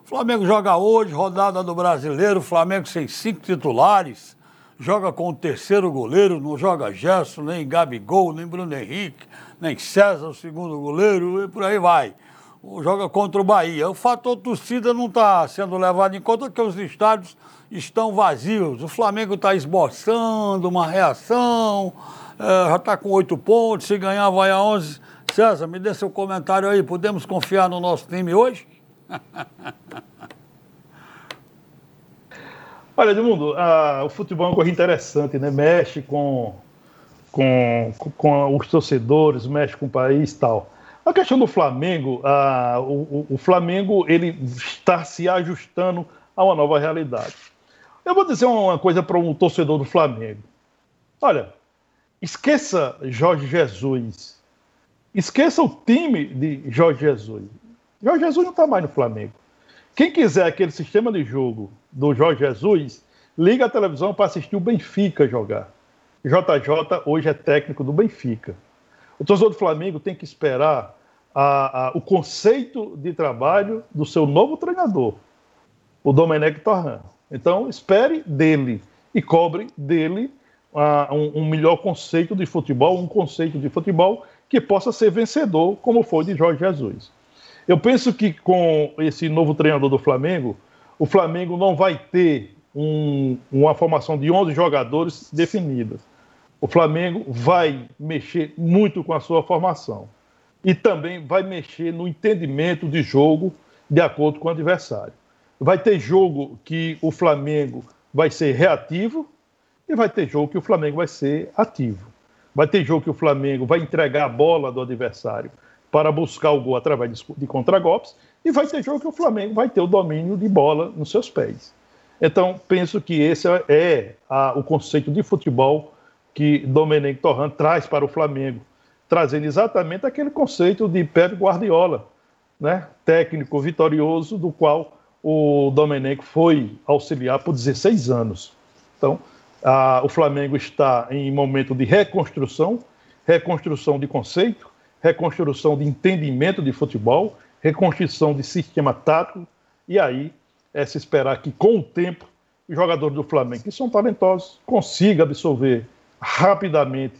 O Flamengo joga hoje, rodada do Brasileiro, Flamengo sem cinco titulares, joga com o terceiro goleiro, não joga Gerson, nem Gabigol, nem Bruno Henrique, nem César, o segundo goleiro, e por aí vai. Joga contra o Bahia. O fator torcida não está sendo levado em conta porque os estádios estão vazios. O Flamengo está esboçando uma reação, é, já está com oito pontos, se ganhar vai a onze. César, me dê seu comentário aí. Podemos confiar no nosso time hoje? Olha, Edmundo, o futebol é uma coisa interessante, né? Mexe com, com, com os torcedores, mexe com o país e tal. A questão do Flamengo, o, o, Flamengo ele está se ajustando a uma nova realidade. Eu vou dizer uma coisa para um torcedor do Flamengo. Olha, esqueça Jorge Jesus. Esqueça o time de Jorge Jesus. Jorge Jesus não está mais no Flamengo. Quem quiser aquele sistema de jogo do Jorge Jesus, liga a televisão para assistir o Benfica jogar. JJ hoje é técnico do Benfica. O torcedor do Flamengo tem que esperar a, a, o conceito de trabalho do seu novo treinador, o Domenech Torran. Então, espere dele e cobre dele um, um, melhor conceito de futebol, um conceito de futebol que possa ser vencedor, como foi de Jorge Jesus. Eu penso que com esse novo treinador do Flamengo, o Flamengo não vai ter um, uma formação de 11 jogadores definida. O Flamengo vai mexer muito com a sua formação e também vai mexer no entendimento de jogo de acordo com o adversário. Vai ter jogo que o Flamengo vai ser reativo e vai ter jogo que o Flamengo vai ser ativo. Vai ter jogo que o Flamengo vai entregar a bola do adversário para buscar o gol através de, contragolpes, e vai ter jogo que o Flamengo vai ter o domínio de bola nos seus pés. Então, penso que esse é, é a, o conceito de futebol que Domenech Torran traz para o Flamengo, trazendo exatamente aquele conceito de Pep Guardiola, né? técnico vitorioso, do qual o Domenech foi auxiliar por 16 anos. Então, a, o Flamengo está em momento de reconstrução, reconstrução de conceito, reconstrução de entendimento de futebol, reconstrução de sistema tático, e aí é se esperar que com o tempo os jogadores do Flamengo, que são talentosos, consigam absorver rapidamente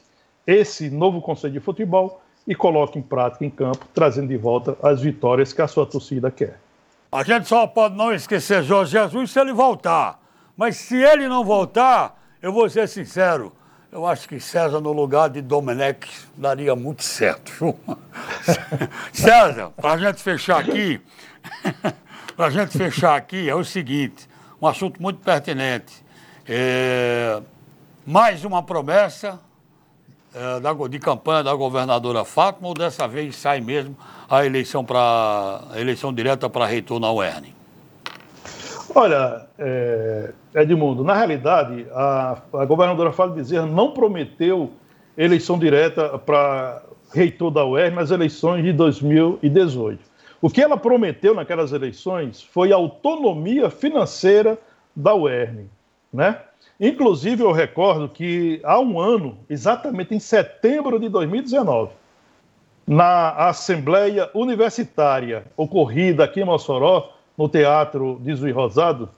esse novo conceito de futebol e coloque em prática em campo, trazendo de volta as vitórias que a sua torcida quer. A gente só pode não esquecer Jorge Jesus se ele voltar. Mas se ele não voltar, eu vou ser sincero, eu acho que César no lugar de Domenech daria muito certo. César, para a gente fechar aqui, para a gente fechar aqui é o seguinte, um assunto muito pertinente. É, mais uma promessa é, da, de campanha da governadora Fátima ou dessa vez sai mesmo a eleição para eleição direta para reitor na UERN? Olha, é, Edmundo, na realidade, a, a governadora Fátima Bezerra não prometeu eleição direta para reitor da UERN nas eleições de 2018. O que ela prometeu naquelas eleições foi autonomia financeira da UERN, né? Inclusive, eu recordo que há um ano, exatamente em setembro de 2019, na Assembleia Universitária ocorrida aqui em Mossoró, no Teatro de Zui Rosado,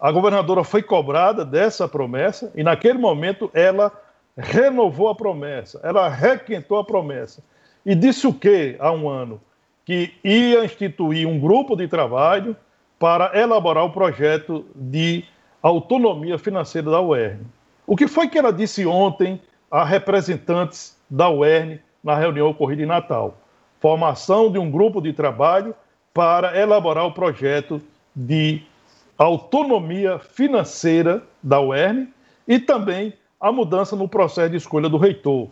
a governadora foi cobrada dessa promessa e, naquele momento, ela renovou a promessa, ela requentou a promessa e disse o quê há um ano? Que ia instituir um grupo de trabalho para elaborar o projeto de autonomia financeira da UERN. O que foi que ela disse ontem a representantes da UERN na reunião ocorrida em Natal? Formação de um grupo de trabalho para elaborar o projeto de autonomia financeira da UERN e também a mudança no processo de escolha do reitor,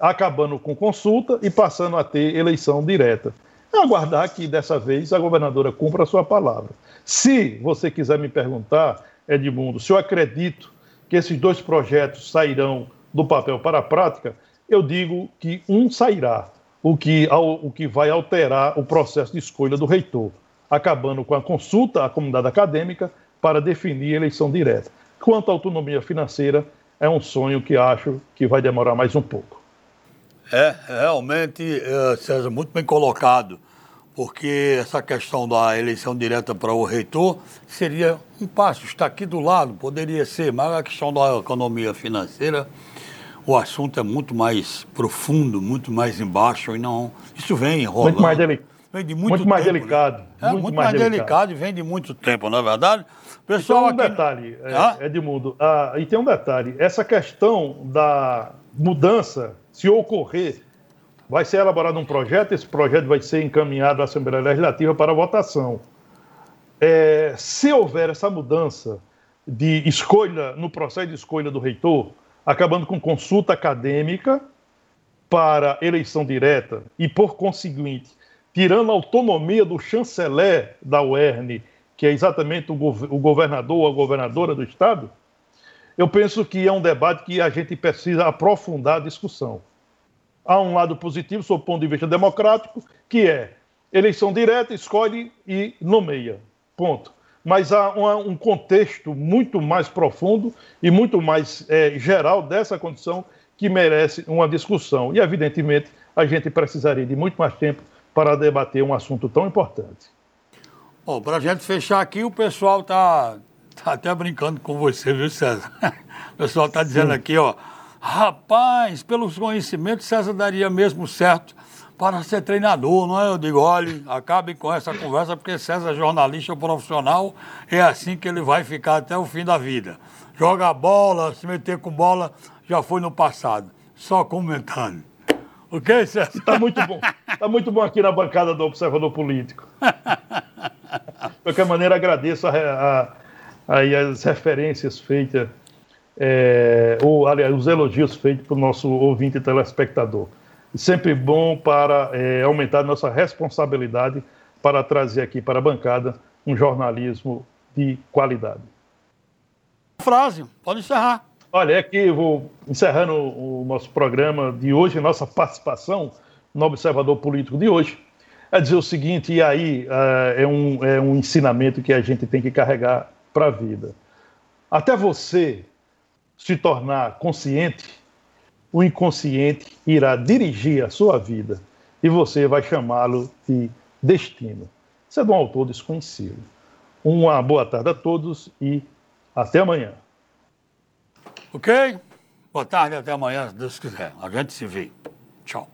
acabando com consulta e passando a ter eleição direta. É aguardar que dessa vez a governadora cumpra a sua palavra. Se você quiser me perguntar Edmundo, se eu acredito que esses dois projetos sairão do papel para a prática, eu digo que um sairá, o que, o que vai alterar o processo de escolha do reitor, acabando com a consulta à comunidade acadêmica para definir a eleição direta. Quanto à autonomia financeira, é um sonho que acho que vai demorar mais um pouco. É, realmente, é, César, muito bem colocado porque essa questão da eleição direta para o reitor seria um passo, está aqui do lado, poderia ser, mas a questão da economia financeira, o assunto é muito mais profundo, muito mais embaixo, e não. Isso vem rolando. Muito mais, deli vem de muito, muito tempo, mais né? delicado. Né? É, muito, muito mais, delicado. delicado. e vem de muito tempo, não é verdade? Pessoal, tem um aqui... detalhe, é, ah? Edmundo, ah, e tem um detalhe: essa questão da mudança, se ocorrer vai ser elaborado um projeto, esse projeto vai ser encaminhado à Assembleia Legislativa para votação. É, se houver essa mudança de escolha, no processo de escolha do reitor, acabando com consulta acadêmica para eleição direta e, por conseguinte, tirando a autonomia do chanceler da UERN, que é exatamente o, o governador ou a governadora do Estado, eu penso que é um debate que a gente precisa aprofundar a discussão há um lado positivo, sob o ponto de vista democrático, que é eleição direta, escolhe e nomeia. Ponto. Mas há um contexto muito mais profundo e muito mais é, geral dessa condição que merece uma discussão. E, evidentemente, a gente precisaria de muito mais tempo para debater um assunto tão importante. Bom, para a gente fechar aqui, o pessoal está tá até brincando com você, viu, César? O pessoal está dizendo aqui, ó. Rapaz, pelos conhecimentos, César daria mesmo certo para ser treinador, não é? Eu digo, olha, acabem com essa conversa, porque César é jornalista profissional, é assim que ele vai ficar até o fim da vida. Joga bola, se meter com bola, já foi no passado. Só comentando. Ok, César? Está muito bom. Está muito bom aqui na bancada do Observador Político. De qualquer maneira, agradeço a, a, a, as referências feitas é, ou, aliás, os elogios feitos para o nosso ouvinte e telespectador. Sempre bom para é, aumentar nossa responsabilidade para trazer aqui para a bancada um jornalismo de qualidade. Frase, pode encerrar. Olha, aqui vou encerrando o nosso programa de hoje, nossa participação no Observador Político de hoje, é dizer o seguinte, e aí é, é um, é um ensinamento que a gente tem que carregar para a vida. Até você se tornar consciente, o inconsciente irá dirigir a sua vida e você vai chamá-lo de destino. Isso é de um autor desconhecido. Uma boa tarde a todos e Até amanhã. Ok? Boa tarde, até amanhã, se Deus quiser. A gente se vê. Tchau.